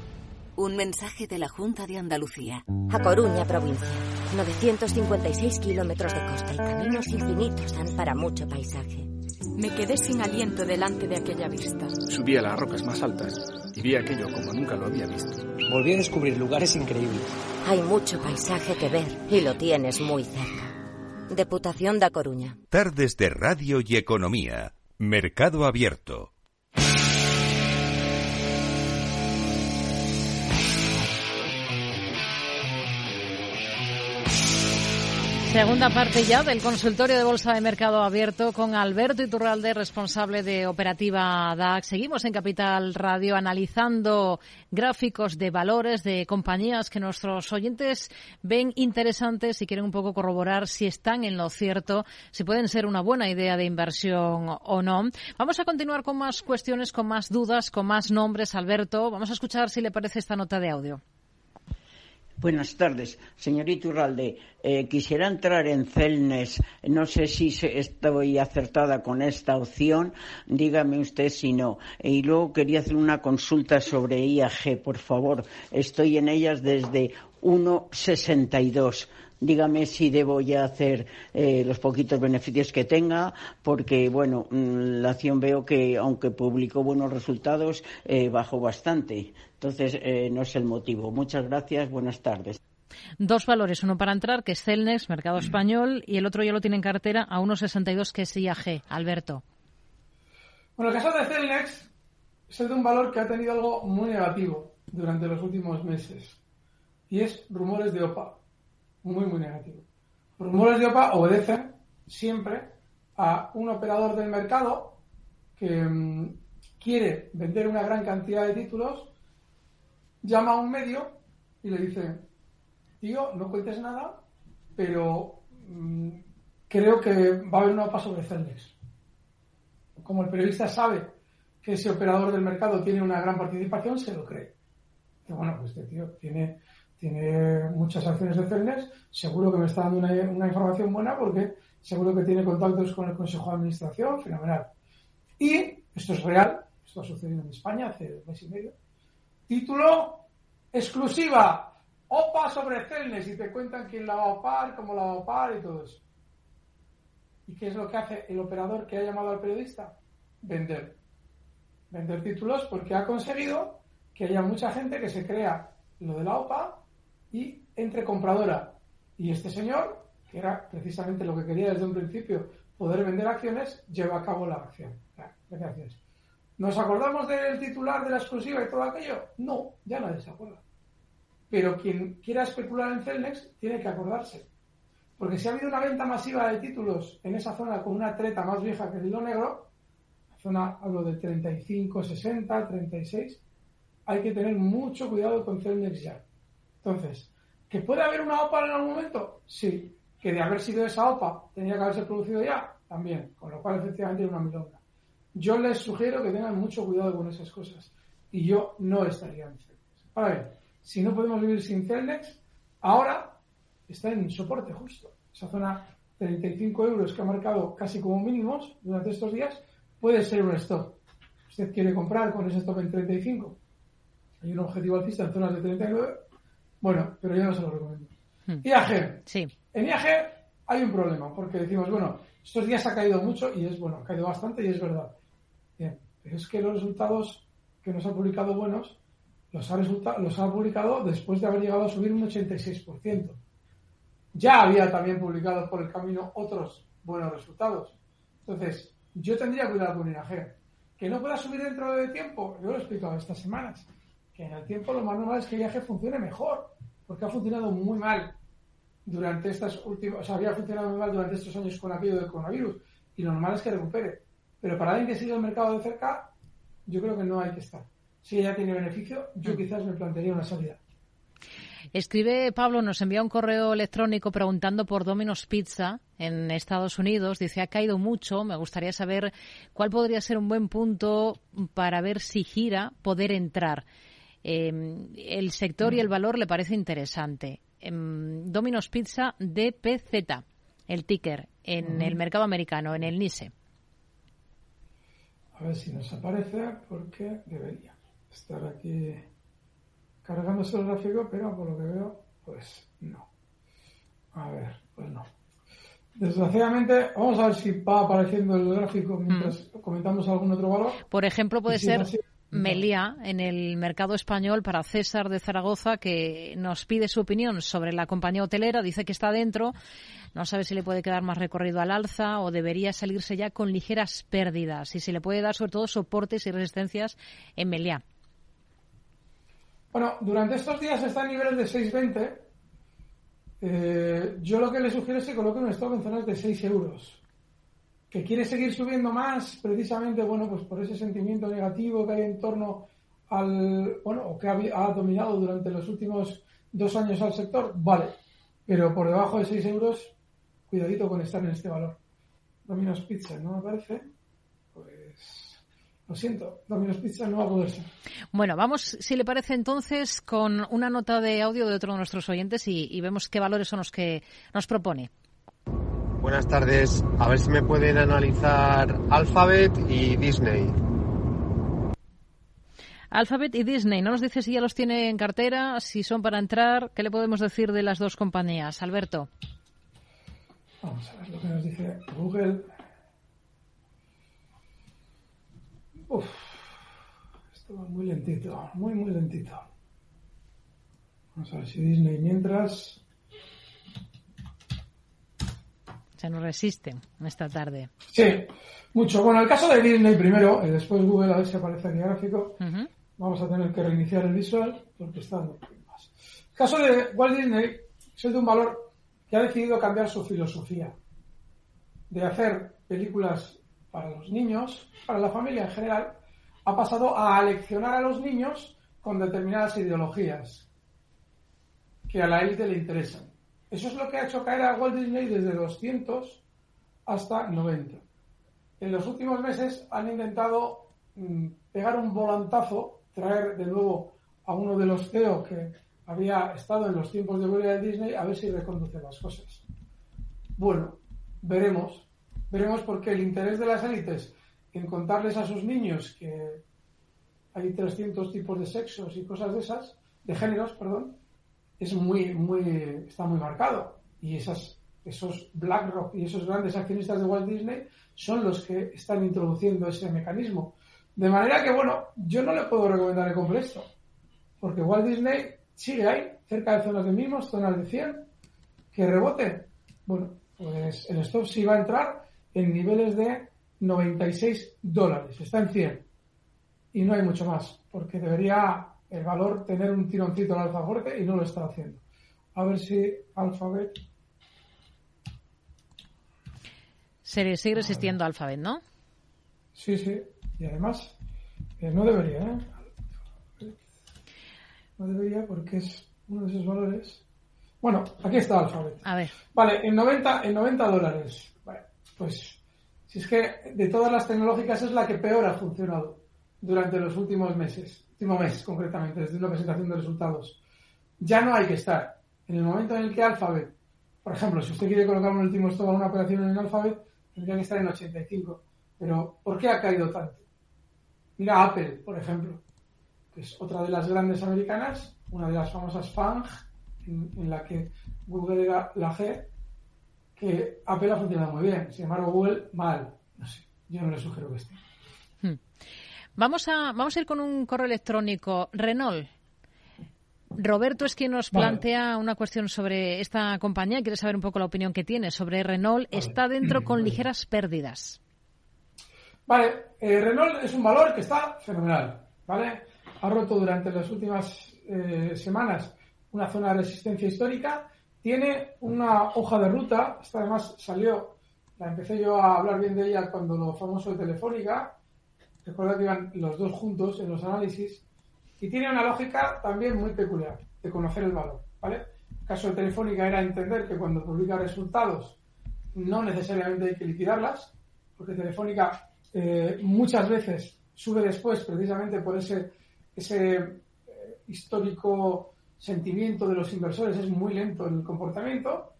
S18: Un mensaje de la Junta de Andalucía.
S9: A Coruña, provincia. 956 kilómetros de costa y caminos infinitos dan para mucho paisaje.
S10: Me quedé sin aliento delante de aquella vista.
S11: Subí a las rocas más altas y vi aquello como nunca lo había visto.
S20: Volví a descubrir lugares increíbles.
S9: Hay mucho paisaje que ver y lo tienes muy cerca. Deputación da Coruña.
S3: Tardes de Radio y Economía. Mercado Abierto.
S4: Segunda parte ya del consultorio de Bolsa de Mercado Abierto con Alberto Iturralde, responsable de operativa DAX. Seguimos en Capital Radio analizando gráficos de valores de compañías que nuestros oyentes ven interesantes y quieren un poco corroborar si están en lo cierto, si pueden ser una buena idea de inversión o no. Vamos a continuar con más cuestiones, con más dudas, con más nombres. Alberto, vamos a escuchar si le parece esta nota de audio.
S21: Buenas tardes, señorita Urralde. Eh, quisiera entrar en Celnes. No sé si estoy acertada con esta opción. Dígame usted si no. Y luego quería hacer una consulta sobre IAG, por favor. Estoy en ellas desde 1,62 dígame si debo ya hacer eh, los poquitos beneficios que tenga, porque, bueno, mm, la acción veo que, aunque publicó buenos resultados, eh, bajó bastante. Entonces, eh, no es el motivo. Muchas gracias. Buenas tardes.
S4: Dos valores, uno para entrar, que es Celnex, mercado español, y el otro ya lo tiene en cartera a 1,62, que es IAG. Alberto.
S12: Bueno, el caso de Celnex es el de un valor que ha tenido algo muy negativo. durante los últimos meses. Y es rumores de OPA. Muy, muy negativo. Rumores de OPA obedecen siempre a un operador del mercado que mm, quiere vender una gran cantidad de títulos, llama a un medio y le dice, tío, no cuentes nada, pero mm, creo que va a haber una OPA sobre Celnex. Como el periodista sabe que ese operador del mercado tiene una gran participación, se lo cree. Bueno, pues este tío tiene, tiene muchas acciones de Celnex, seguro que me está dando una, una información buena porque seguro que tiene contactos con el Consejo de Administración, fenomenal. Y esto es real, esto ha sucedido en España hace un mes y medio. Título exclusiva, OPA sobre Celnes y te cuentan quién la va a opar, cómo la va a opar y todo eso. ¿Y qué es lo que hace el operador que ha llamado al periodista? Vender. Vender títulos porque ha conseguido que haya mucha gente que se crea lo de la OPA y entre compradora. Y este señor, que era precisamente lo que quería desde un principio, poder vender acciones, lleva a cabo la acción. Gracias. ¿Nos acordamos del titular de la exclusiva y todo aquello? No, ya nadie se acuerda. Pero quien quiera especular en Celnex tiene que acordarse. Porque si ha habido una venta masiva de títulos en esa zona con una treta más vieja que el hilo negro, la zona hablo de 35, 60, 36, hay que tener mucho cuidado con Celnex ya. Entonces, ¿que puede haber una OPA en algún momento? Sí. ¿Que de haber sido esa OPA tenía que haberse producido ya? También. Con lo cual, efectivamente, era una milonga. Yo les sugiero que tengan mucho cuidado con esas cosas. Y yo no estaría en Celnex. Ahora bien, si no podemos vivir sin Celnex, ahora está en soporte justo. Esa zona 35 euros que ha marcado casi como mínimos durante estos días puede ser un stop. Usted quiere comprar con ese stop en 35. Hay un objetivo alcista en zonas de 39. Bueno, pero yo no se lo recomiendo.
S4: Hmm.
S12: IAG.
S4: Sí.
S12: En IAG hay un problema, porque decimos, bueno, estos días ha caído mucho y es bueno, ha caído bastante y es verdad. Pero es que los resultados que nos ha publicado buenos los ha, publicado después de haber llegado a subir un 86%. Ya había también publicado por el camino otros buenos resultados. Entonces, yo tendría cuidado con IAG. Que no pueda subir dentro de tiempo, yo lo he explicado estas semanas, que en el tiempo lo más normal es que IAG funcione mejor, porque ha funcionado muy mal durante estas últimas, o sea, había funcionado muy mal durante estos años con aquello del coronavirus, y lo normal es que recupere. Pero para alguien que sigue el mercado de cerca, yo creo que no hay que estar. Si ella tiene beneficio, yo quizás me plantearía una salida.
S4: Escribe Pablo, nos envía un correo electrónico preguntando por Domino's Pizza en Estados Unidos. Dice, ha caído mucho. Me gustaría saber cuál podría ser un buen punto para ver si gira, poder entrar. Eh, el sector y el valor le parece interesante. Eh, Domino's Pizza DPZ, el ticker, en el mercado americano, en el NISE.
S12: A ver si nos aparece, porque debería estar aquí cargándose el gráfico, pero por lo que veo, pues no. A ver, pues no. Desgraciadamente, vamos a ver si va apareciendo el gráfico mientras comentamos algún otro valor.
S4: Por ejemplo, puede
S12: si
S4: ser Meliá en el mercado español para César de Zaragoza, que nos pide su opinión sobre la compañía hotelera. Dice que está dentro, no sabe si le puede quedar más recorrido al alza o debería salirse ya con ligeras pérdidas y si le puede dar sobre todo soportes y resistencias en Meliá.
S12: Bueno, durante estos días está en niveles de 6.20. Eh, yo lo que le sugiero es que coloque un stop en zonas de 6 euros. Que quiere seguir subiendo más, precisamente, bueno, pues por ese sentimiento negativo que hay en torno al, bueno, que ha, dominado durante los últimos dos años al sector, vale. Pero por debajo de 6 euros, cuidadito con estar en este valor. Domino's Pizza, ¿no me parece? Pues, lo siento, Domino's Pizza no va a poder ser.
S4: Bueno, vamos, si le parece entonces, con una nota de audio de otro de nuestros oyentes y vemos qué valores son los que nos propone.
S22: Buenas tardes. A ver si me pueden analizar Alphabet y Disney.
S4: Alphabet y Disney, ¿no nos dice si ya los tiene en cartera, si son para entrar? ¿Qué le podemos decir de las dos compañías? Alberto.
S12: Vamos a ver lo que nos dice Google. Uf, esto va muy lentito, muy, muy lentito. Vamos a ver si Disney mientras.
S4: Se nos resisten esta tarde.
S12: Sí, mucho. Bueno, el caso de Disney primero, y después Google, a ver si aparece aquí el gráfico. Vamos a tener que reiniciar el visual porque está dando problemas. El caso de Walt Disney es el de un valor que ha decidido cambiar su filosofía de hacer películas para los niños, para la familia en general, ha pasado a aleccionar a los niños con determinadas ideologías que a la élite le interesan. Eso es lo que ha hecho caer a Walt Disney desde 200 hasta 90. En los últimos meses han intentado mm, pegar un volantazo, traer de nuevo a uno de los CEO que había estado en los tiempos de gloria de Disney a ver si reconduce las cosas. Bueno, veremos. Veremos porque el interés de las élites en contarles a sus niños que hay 300 tipos de sexos y cosas de esas, de géneros, perdón, es muy, muy, está muy marcado. Y esos BlackRock y esos grandes accionistas de Walt Disney son los que están introduciendo ese mecanismo. De manera que, bueno, yo no le puedo recomendar que compre esto. Porque Walt Disney sigue ahí, cerca de zonas de mínimos, zonas de 100, que rebote. Bueno, pues el stop sí va a entrar en niveles de 96 dólares, está en 100. Y no hay mucho más, porque debería el valor tener un tironcito al alza fuerte y no lo está haciendo. A ver si Alphabet.
S4: Se sigue existiendo Alphabet, ¿no?
S12: Sí, sí. Y además, eh, no debería, ¿eh? No debería porque es uno de esos valores. Bueno, aquí está Alphabet.
S4: A ver.
S12: Vale, en 90, en 90 dólares. Vale, pues si es que de todas las tecnológicas es la que peor ha funcionado durante los últimos meses último mes concretamente, desde la presentación de resultados, ya no hay que estar. En el momento en el que Alphabet, por ejemplo, si usted quiere colocar un último stop a una operación en Alphabet, tendría que estar en 85. Pero, ¿por qué ha caído tanto? Mira Apple, por ejemplo, que es otra de las grandes americanas, una de las famosas FANG, en, la que Google era la G, que Apple ha funcionado muy bien. Sin embargo, Google mal. No sé, yo no le sugiero que esté.
S4: Vamos a, vamos a ir con un correo electrónico. Renault. Roberto es quien nos plantea una cuestión sobre esta compañía. Quiere saber un poco la opinión que tiene sobre Renault. Está dentro con ligeras pérdidas.
S12: Vale, eh, Renault es un valor que está fenomenal. ¿vale? Ha roto durante las últimas eh, semanas una zona de resistencia histórica. Tiene una hoja de ruta. Esta además salió, la empecé yo a hablar bien de ella cuando lo famoso de Telefónica Recuerda que iban los dos juntos en los análisis y tiene una lógica también muy peculiar de conocer el valor. ¿vale? El caso de Telefónica era entender que cuando publica resultados no necesariamente hay que liquidarlas, porque Telefónica eh, muchas veces sube después precisamente por ese, ese eh, histórico sentimiento de los inversores, es muy lento el comportamiento.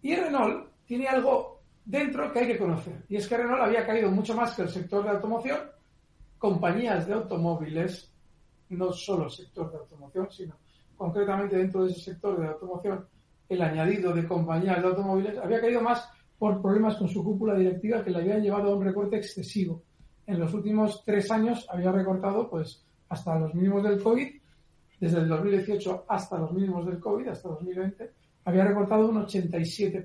S12: Y Renault tiene algo dentro que hay que conocer. Y es que Renault había caído mucho más que el sector de automoción compañías de automóviles, no solo sector de automoción, sino concretamente dentro de ese sector de automoción, el añadido de compañías de automóviles había caído más por problemas con su cúpula directiva que le habían llevado a un recorte excesivo. En los últimos tres años había recortado pues hasta los mínimos del COVID, desde el 2018 hasta los mínimos del COVID, hasta 2020, había recortado un 87%.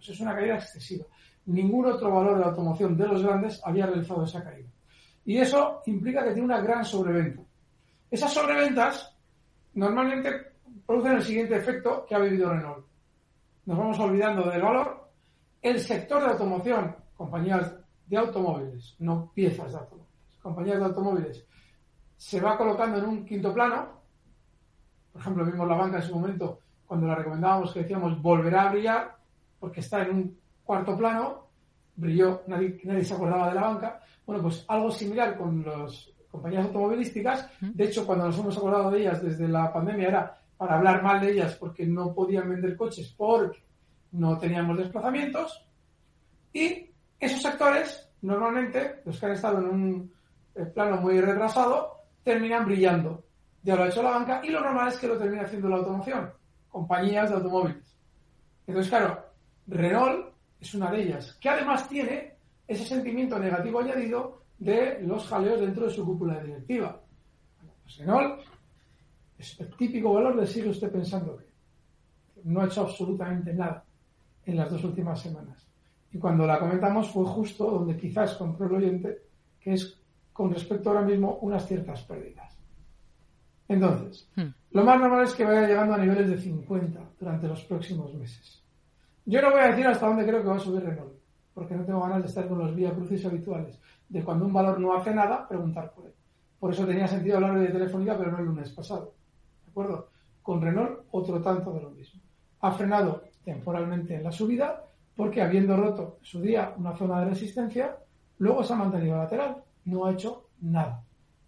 S12: Eso es una caída excesiva. Ningún otro valor de automoción de los grandes había realizado esa caída. Y eso implica que tiene una gran sobreventa. Esas sobreventas normalmente producen el siguiente efecto que ha vivido Renault. Nos vamos olvidando del valor. El sector de automoción, compañías de automóviles, no piezas de automóviles, compañías de automóviles, se va colocando en un quinto plano. Por ejemplo, vimos la banca en su momento cuando la recomendábamos que decíamos volverá a brillar porque está en un cuarto plano, brilló, nadie, nadie se acordaba de la banca, bueno, pues algo similar con las compañías automovilísticas. De hecho, cuando nos hemos acordado de ellas desde la pandemia era para hablar mal de ellas porque no podían vender coches porque no teníamos desplazamientos. Y esos sectores, normalmente, los que han estado en un eh, plano muy retrasado, terminan brillando. Ya lo ha hecho la banca y lo normal es que lo termine haciendo la automoción, compañías de automóviles. Entonces, claro, Renault es una de ellas, que además tiene ese sentimiento negativo añadido de los jaleos dentro de su cúpula directiva. Pues Renault es el típico valor de sigue usted pensando que no ha hecho absolutamente nada en las dos últimas semanas. Y cuando la comentamos fue justo donde quizás compró el oyente, que es con respecto ahora mismo unas ciertas pérdidas. Entonces, lo más normal es que vaya llegando a niveles de 50 durante los próximos meses. Yo no voy a decir hasta dónde creo que va a subir Renault, porque no tengo ganas de estar con los vía crucis habituales, de cuando un valor no hace nada, preguntar por él. Por eso tenía sentido hablar de Telefónica, pero no el lunes pasado. ¿De acuerdo? Con Renault, otro tanto de lo mismo. Ha frenado temporalmente en la subida, porque habiendo roto su día una zona de resistencia, luego se ha mantenido lateral. No ha hecho nada.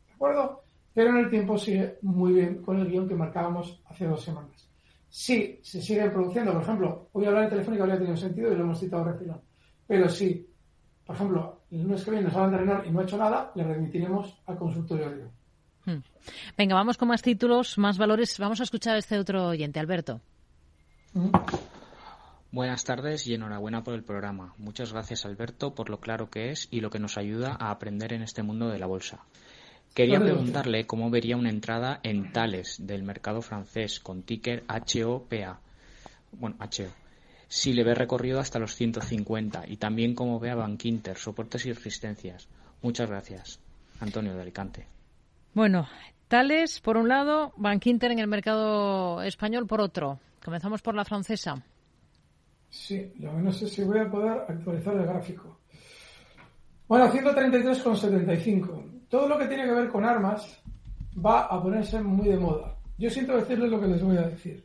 S12: ¿De acuerdo? Pero en el tiempo sigue muy bien con el guion que marcábamos hace dos semanas. Si se sigue produciendo, por ejemplo, voy a hablar de Telefónica, habría tenido sentido y lo hemos citado recién. Pero si, por ejemplo, el lunes que viene nos hablan de Renault y no ha hecho nada, le remitiremos al consultorio de
S4: hmm. Venga, vamos con más títulos, más valores. Vamos a escuchar a este otro oyente, Alberto.
S23: Buenas tardes y enhorabuena por el programa. Muchas gracias, Alberto, por lo claro que es y lo que nos ayuda a aprender en este mundo de la bolsa. Quería preguntarle cómo vería una entrada en Tales del mercado francés con ticker HOPA. Bueno, HO. Si le ve recorrido hasta los 150 y también cómo ve a Bankinter, soportes y resistencias. Muchas gracias. Antonio de Alicante.
S4: Bueno, Tales por un lado, Bankinter en el mercado español por otro. Comenzamos por la francesa.
S12: Sí, lo que no sé si voy a poder actualizar el gráfico. Bueno, 133,75 todo lo que tiene que ver con armas va a ponerse muy de moda. Yo siento decirles lo que les voy a decir.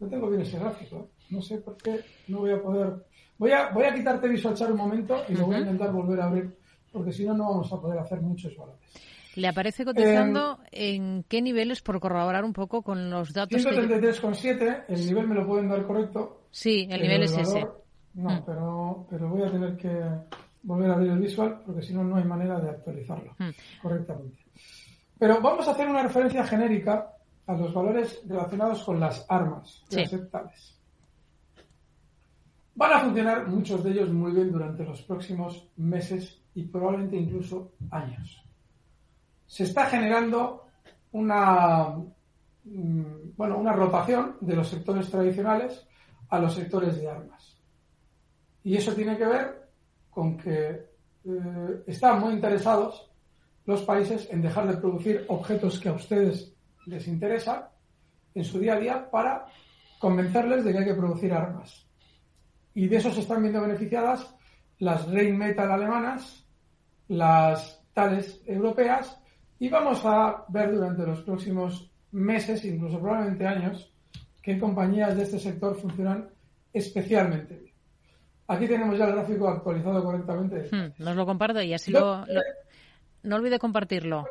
S12: No tengo bien ese gráfico. No sé por qué no voy a poder. Voy a, voy a quitarte visual chat un momento y lo voy a intentar volver a abrir, porque si no, no vamos a poder hacer muchos valores.
S4: ¿Le aparece cotizando em, en qué niveles, por corroborar un poco con los datos?
S12: 133,7, el nivel me lo pueden dar correcto.
S4: Sí, el nivel es ese.
S12: No, mm. pero, pero voy a tener que volver a abrir el visual porque si no, no hay manera de actualizarlo hmm. correctamente. Pero vamos a hacer una referencia genérica a los valores relacionados con las armas aceptables. Van a funcionar muchos de ellos muy bien durante los próximos meses y probablemente incluso años. Se está generando una, mm, bueno, una rotación de los sectores tradicionales a los sectores de armas. Y eso tiene que ver con que eh, están muy interesados los países en dejar de producir objetos que a ustedes les interesan en su día a día para convencerles de que hay que producir armas. Y de eso se están viendo beneficiadas las Rheinmetall alemanas, las tales europeas, y vamos a ver durante los próximos meses, incluso probablemente años, qué compañías de este sector funcionan especialmente bien. Aquí tenemos ya el gráfico actualizado correctamente.
S4: Hmm, nos lo comparto y así lo, No olvide compartirlo.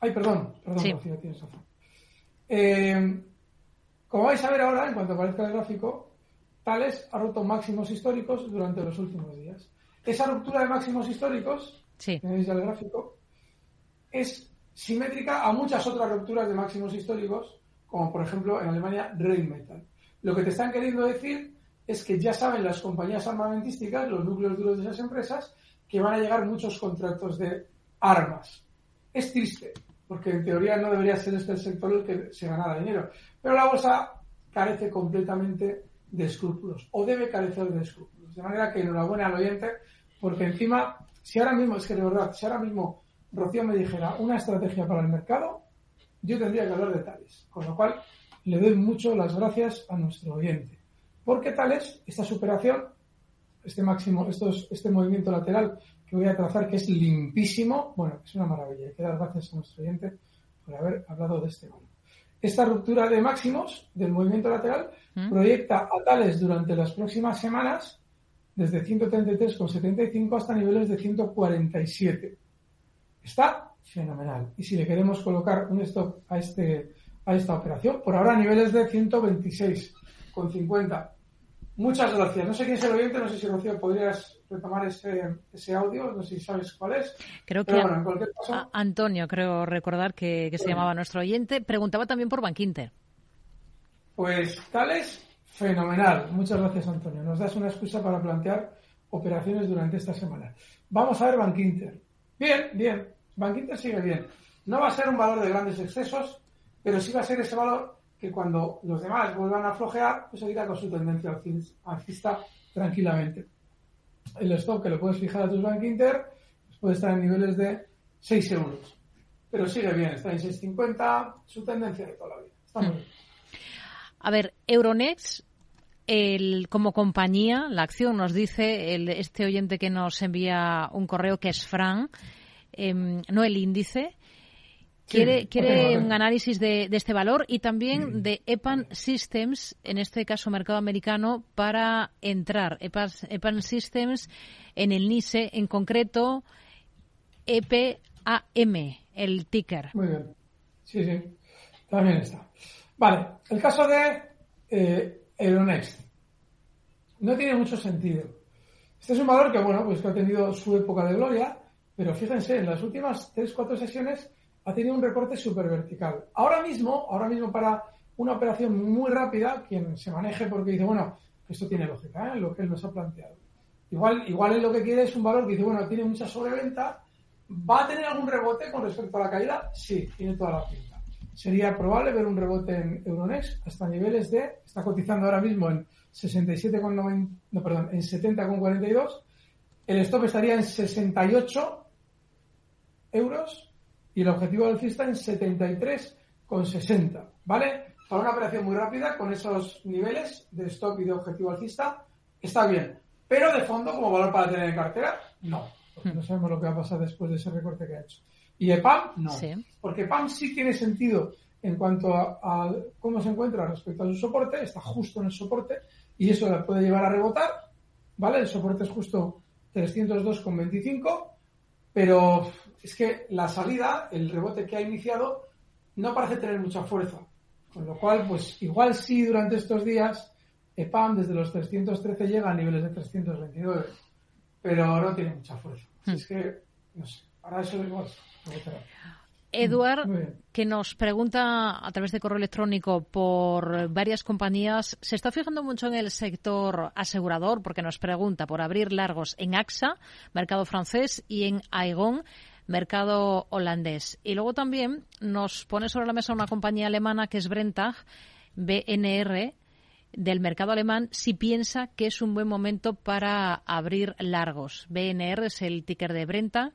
S12: Ay, perdón, perdón, sí. tienes eh, como vais a ver ahora, en cuanto aparezca el gráfico, Tales ha roto máximos históricos durante los últimos días. Esa ruptura de máximos históricos,
S4: sí.
S12: tenéis ya el gráfico, es simétrica a muchas otras rupturas de máximos históricos, como por ejemplo en Alemania Rheinmetall. Lo que te están queriendo decir es que ya saben las compañías armamentísticas, los núcleos duros de esas empresas, que van a llegar muchos contratos de armas. Es triste, porque en teoría no debería ser este el sector el que se ganara dinero. Pero la bolsa carece completamente de escrúpulos, o debe carecer de escrúpulos. De manera que enhorabuena al oyente, porque encima, si ahora mismo, es que de verdad, si ahora mismo Rocío me dijera una estrategia para el mercado, yo tendría que hablar de tales. Con lo cual, le doy mucho las gracias a nuestro oyente. Porque tal es esta superación, este máximo, estos, este movimiento lateral que voy a trazar, que es limpísimo, bueno, es una maravilla. Hay que dar gracias a nuestro oyente por haber hablado de este valor. Esta ruptura de máximos del movimiento lateral ¿Mm? proyecta a tales durante las próximas semanas desde 133,75 hasta niveles de 147. Está fenomenal. Y si le queremos colocar un stop a, este, a esta operación, por ahora niveles de 126 con 50. Muchas gracias. No sé quién es el oyente, no sé si Rocío podrías retomar ese, ese audio, no sé si sabes cuál es.
S4: Creo que Antonio, creo recordar que, se llamaba nuestro oyente, preguntaba también por Bankinter.
S12: Pues tal es fenomenal. Muchas gracias, Antonio. Nos das una excusa para plantear operaciones durante esta semana. Vamos a ver Bankinter. Bien, bien. Bankinter sigue bien. No va a ser un valor de grandes excesos, pero sí va a ser ese valor que cuando los demás vuelvan a flojear, pues seguirá con su tendencia alcista tranquilamente. El stop que lo puedes fijar a tus Bank Inter pues puede estar en niveles de 6 euros. pero sigue bien, está en 6.50, su tendencia de toda la vida. Está muy
S4: Hmm.
S12: bien.
S4: A ver, Euronext, el, como compañía, la acción nos dice el, este oyente que nos envía un correo que es Fran, em, no el índice. Quiere, quiere un análisis de, de este valor y también de EPAN Systems, en este caso mercado americano, para entrar. EPAN, EPAN Systems en el NISE, en concreto EPAM, el ticker.
S12: Muy bien. Sí, sí. También está. Vale. El caso de eh, Euronext. No tiene mucho sentido. Este es un valor que, bueno, pues que ha tenido su época de gloria, pero fíjense, en las últimas 3-4 sesiones ha tenido un recorte súper vertical. Ahora mismo, ahora mismo para una operación muy rápida, quien se maneje porque dice, bueno, esto tiene lógica, ¿eh? lo que él nos ha planteado. Igual, igual él lo que quiere es un valor que dice, bueno, tiene mucha sobreventa, ¿va a tener algún rebote con respecto a la caída? Sí, tiene toda la pinta. Sería probable ver un rebote en Euronext hasta niveles de, está cotizando ahora mismo en 67,90, no, perdón, en 70,42. El stop estaría en 68 euros y el objetivo alcista en 73,60, ¿vale? Para una operación muy rápida con esos niveles de stop y de objetivo alcista está bien. Pero de fondo, como valor para tener en cartera, no. Porque no sabemos lo que va a pasar después de ese recorte que ha hecho. Y EPAM, no.
S4: Sí.
S12: Porque PAM sí tiene sentido en cuanto a, a cómo se encuentra respecto a su soporte, está justo en el soporte y eso le puede llevar a rebotar, ¿vale? El soporte es justo 302,25, pero es que la salida, el rebote que ha iniciado, no parece tener mucha fuerza. Con lo cual, pues igual sí durante estos días EPAM desde los 313 llega a niveles de 329, pero no tiene mucha fuerza. Así Es que, no sé, para eso igual rebotará.
S4: Eduard, que nos pregunta a través de correo electrónico por varias compañías, se está fijando mucho en el sector asegurador porque nos pregunta por abrir largos en AXA, mercado francés, y en Aegon, mercado holandés. Y luego también nos pone sobre la mesa una compañía alemana que es Brentag, BNR, del mercado alemán, si piensa que es un buen momento para abrir largos. BNR es el ticker de Brentag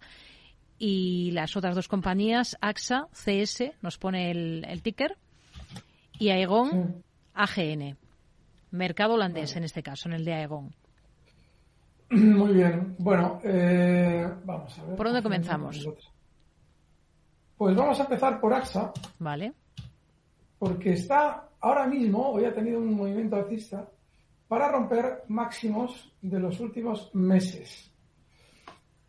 S4: y las otras dos compañías, AXA, CS, nos pone el, el ticker, y Aegon, AGN. Mercado holandés en este caso, en el de Aegon.
S12: Muy bien. Bueno, eh, vamos a ver.
S4: ¿Por dónde comenzamos?
S12: Pues vamos a empezar por AXA,
S4: Vale.
S12: porque está ahora mismo, hoy ha tenido un movimiento alcista para romper máximos de los últimos meses.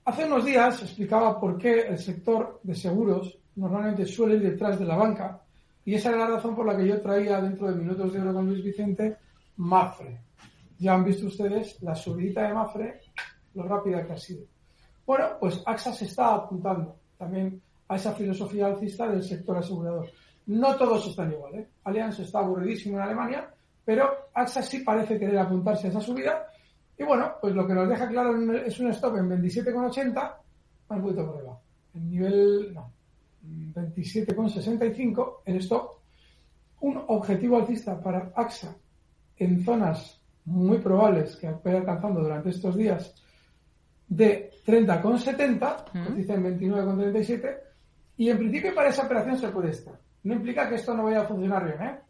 S12: Hace unos días explicaba por qué el sector de seguros normalmente suele ir detrás de la banca y esa era la razón por la que yo traía dentro de Minutos de Oro con Luis Vicente Mafre. Ya han visto ustedes la subidita de Mafre, lo rápida que ha sido. Bueno, pues AXA se está apuntando también a esa filosofía alcista del sector asegurador. No todos están igual, ¿eh? Allianz está aburridísimo en Alemania, pero AXA sí parece querer apuntarse a esa subida. Y bueno, pues lo que nos deja claro es un stop en 27,80, un poquito por debajo. En nivel, no, 27,65 el stop. Un objetivo alcista para AXA en zonas muy probables que vaya alcanzando durante estos días de 30,70, cotiza en 29,37, y en principio para esa operación se puede estar. No implica que esto no vaya a funcionar bien, ¿eh?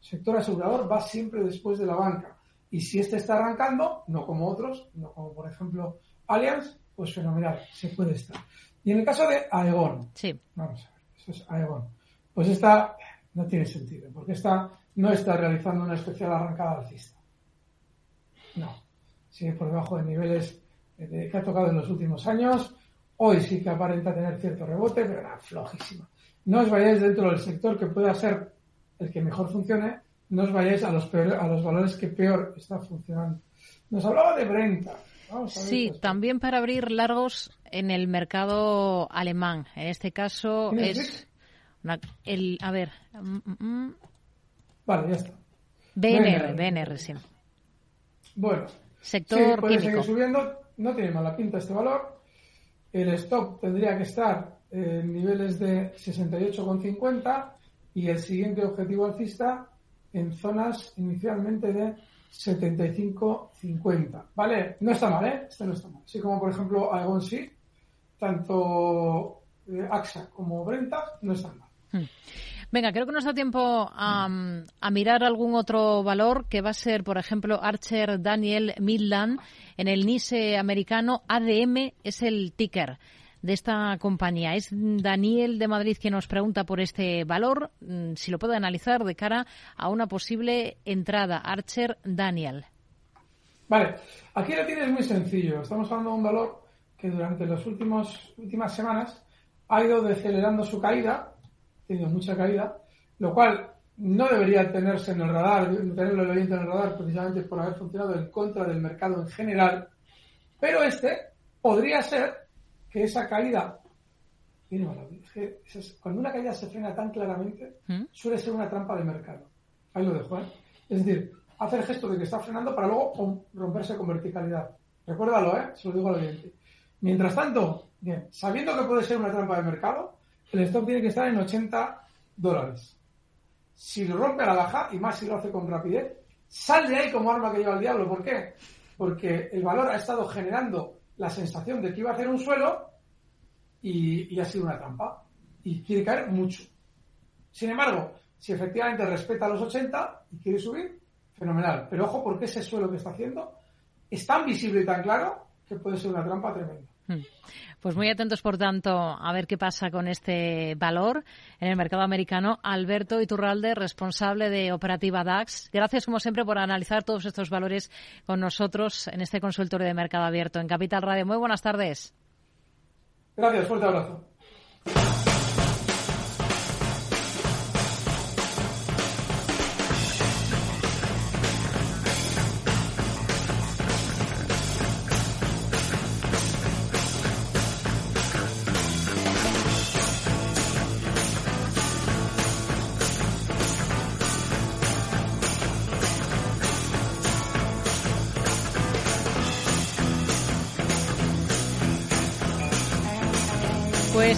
S12: El sector asegurador va siempre después de la banca. Y si este está arrancando, no como otros, no como por ejemplo Allianz, pues fenomenal, se puede estar. Y en el caso de Aegon,
S4: Sí.
S12: vamos a ver, eso es Aegon, pues esta no tiene sentido, porque esta no está realizando una especial arrancada alcista. No, sigue por debajo de niveles eh, de- que ha tocado en los últimos años. Hoy sí que aparenta tener cierto rebote, pero era flojísima. No os vayáis dentro del sector que pueda ser el que mejor funcione, no os vayáis a los, peor- a los valores que peor está funcionando. Nos hablaba de Brenta. Vamos a ver
S4: Sí, también para abrir largos en el mercado alemán. En este caso
S12: ¿Tienes
S4: es una- el, a ver, mm, mm, mm,
S12: Vale, ya está.
S4: BNR, BNR, sí.
S12: Bueno,
S4: Sector
S12: sí, puede
S4: químico.
S12: seguir subiendo, no tiene mala pinta este valor. El stop tendría que estar en niveles de 68,50 y el siguiente objetivo alcista en zonas inicialmente de 75,50. ¿Vale? No está mal, ¿eh? Este no está mal. Así como, por ejemplo, Aegon sí, tanto eh, AXA como Brenta no están mal. Hmm.
S4: Venga, creo que nos da tiempo a, mirar algún otro valor que va a ser, por ejemplo, Archer Daniel Midland en el NISE americano. ADM es el ticker de esta compañía. Es Daniel de Madrid quien nos pregunta por este valor, mm, si lo puede analizar de cara a una posible entrada. Archer Daniel.
S12: Vale, aquí lo tienes muy sencillo. Estamos hablando de un valor que durante las últimas semanas ha ido decelerando su caída tenido mucha caída, lo cual no debería tenerse en el radar, tenerlo el oyente en el radar precisamente por haber funcionado en contra del mercado en general, pero este podría ser que esa caída cuando una caída se frena tan claramente, ¿Mm? suele ser una trampa de mercado. Ahí lo dejo, ¿eh? Es decir, hace el gesto de que está frenando para luego romperse con verticalidad. Recuérdalo, ¿eh? Se lo digo al oyente. Mientras tanto, bien, sabiendo que puede ser una trampa de mercado, el stop tiene que estar en 80 dólares. Si lo rompe a la baja, y más si lo hace con rapidez, sal de ahí como arma que lleva el diablo. ¿Por qué? Porque el valor ha estado generando la sensación de que iba a hacer un suelo y, ha sido una trampa. Y quiere caer mucho. Sin embargo, si efectivamente respeta los 80 y quiere subir, fenomenal. Pero ojo porque ese suelo que está haciendo es tan visible y tan claro que puede ser una trampa tremenda. Hmm.
S4: Pues muy atentos, por tanto, a ver qué pasa con este valor en el mercado americano. Alberto Iturralde, responsable de Operativa DAX. Gracias, como siempre, por analizar todos estos valores con nosotros en este consultorio de mercado abierto en Capital Radio. Muy buenas tardes.
S12: Gracias, fuerte abrazo.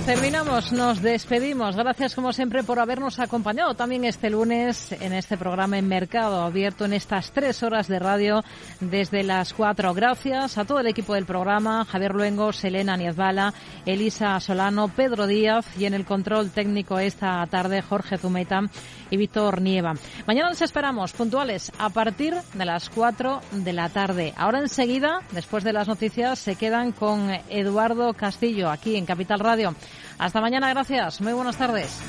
S4: Terminamos, nos despedimos. Gracias como siempre por habernos acompañado también este lunes en este programa en Mercado Abierto en estas tres horas de radio desde las cuatro. Gracias a todo el equipo del programa, Javier Luengo, Selena Niezbala, Elisa Solano, Pedro Díaz y en el control técnico esta tarde Jorge Zumeta y Víctor Nieva. Mañana nos esperamos puntuales a partir de las cuatro de la tarde. Ahora enseguida, después de las noticias, se quedan con Eduardo Castillo aquí en Capital Radio. Hasta mañana, gracias. Muy buenas tardes.